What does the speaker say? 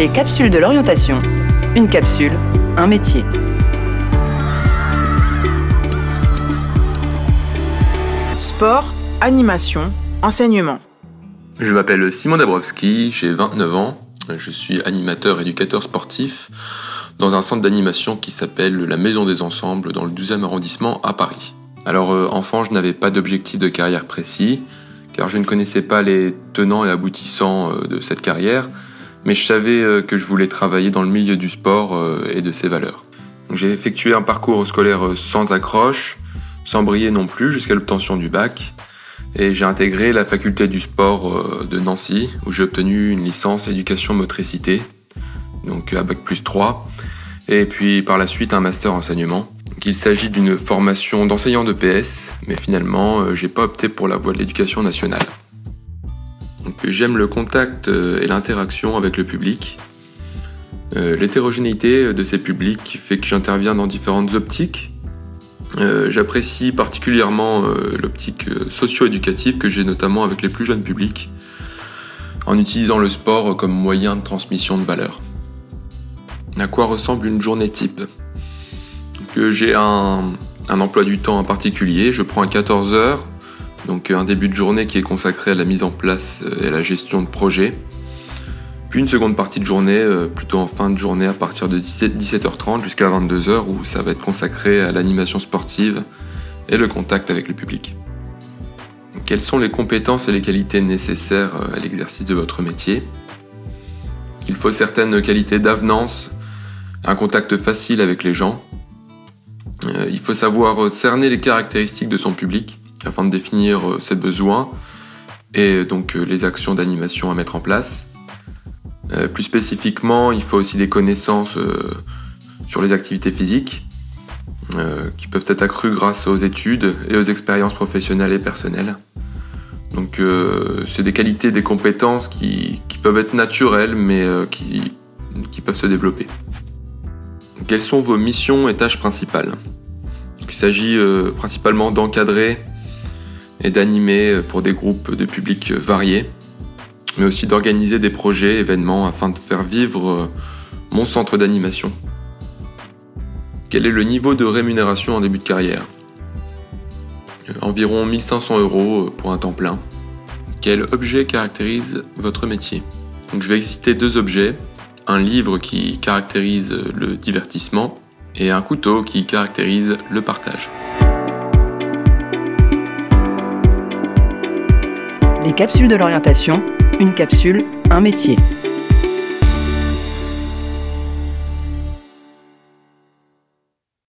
Les capsules de l'orientation. Une capsule, un métier. Sport, animation, enseignement. Je m'appelle Simon Dabrowski, j'ai 29 ans, je suis animateur éducateur sportif dans un centre d'animation qui s'appelle la Maison des Ensembles dans le 12e arrondissement à Paris. Alors euh, enfant, je n'avais pas d'objectif de carrière précis, car je ne connaissais pas les tenants et aboutissants euh, de cette carrière, mais je savais euh, que je voulais travailler dans le milieu du sport et de ses valeurs. J'ai effectué un parcours scolaire sans accroche, sans briller non plus jusqu'à l'obtention du bac, et j'ai intégré la faculté du sport de Nancy, où j'ai obtenu une licence éducation motricité, donc à bac plus 3, et puis par la suite un master enseignement qu'il s'agit d'une formation d'enseignant de PS, mais finalement, euh, j'ai pas opté pour la voie de l'éducation nationale. J'aime le contact euh, et l'interaction avec le public. Euh, l'hétérogénéité de ces publics fait que j'interviens dans différentes optiques. J'apprécie particulièrement l'optique socio-éducative que j'ai notamment avec les plus jeunes publics, en utilisant le sport comme moyen de transmission de valeurs. À quoi ressemble une journée type? J'ai un, emploi du temps en particulier. Je prends à 14 heures, donc un début de journée qui est consacré à la mise en place et à la gestion de projets. Puis une seconde partie de journée, euh, plutôt en fin de journée à partir de 17h30 jusqu'à 22h, où ça va être consacré à l'animation sportive et le contact avec le public. Quelles sont les compétences et les qualités nécessaires euh, à l'exercice de votre métier? Il faut certaines qualités d'avenance, un contact facile avec les gens, euh, il faut savoir cerner les caractéristiques de son public afin de définir euh, ses besoins et donc euh, les actions d'animation à mettre en place. Plus spécifiquement, il faut aussi des connaissances sur les activités physiques qui peuvent être accrues grâce aux études et aux expériences professionnelles et personnelles. Donc c'est des qualités, des compétences qui, peuvent être naturelles mais qui peuvent se développer. Quelles sont vos missions et tâches principales? Il s'agit euh, principalement d'encadrer et d'animer euh, pour des groupes de publics variés, mais aussi d'organiser des projets, événements afin de faire vivre euh, mon centre d'animation. Quel est le niveau de rémunération en début de carrière? Environ 1500 euros pour un temps plein. Quel objet caractérise votre métier? Je vais citer deux objets un livre qui caractérise le divertissement et un couteau qui caractérise le partage. Les capsules de l'orientation, une capsule, un métier.